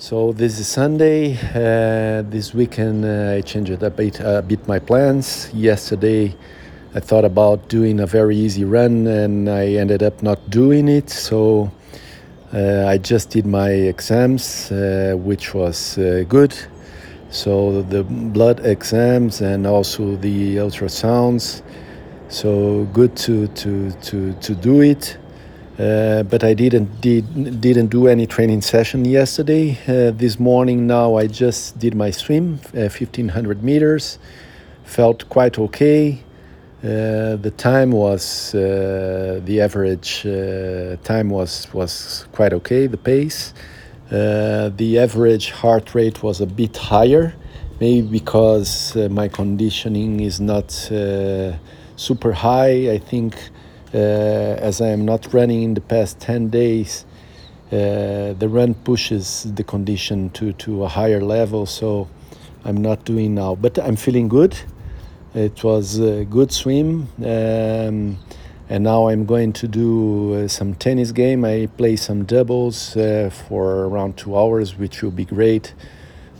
So this is Sunday. Uh, this weekend uh, I changed a bit, a bit my plans. Yesterday I thought about doing a very easy run and I ended up not doing it. So uh, I just did my exams, uh, which was uh, good. So the blood exams and also the ultrasounds. So good to to to to do it. Uh, but I didn't did, didn't do any training session yesterday. Uh, this morning now I just did my swim, uh, 1500 meters. Felt quite okay. Uh, the time was uh, the average time was was quite okay. The pace, the average heart rate was a bit higher, maybe because my conditioning is not super high. I think uh, as I am not running in the past 10 days, uh, the run pushes the condition to, to a higher level, so I'm not doing now. But I'm feeling good. It was a good swim. Um, and now I'm going to do uh, some tennis game. I play some doubles uh, for around two hours, which will be great.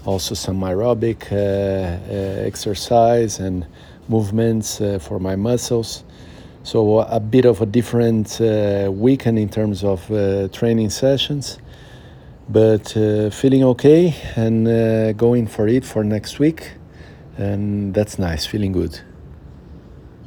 Also some aerobic uh, uh exercise and movements for my muscles. So a bit of a different uh, weekend in terms of uh, training sessions, but uh, feeling okay and uh, going for it for next week, and that's nice. Feeling good.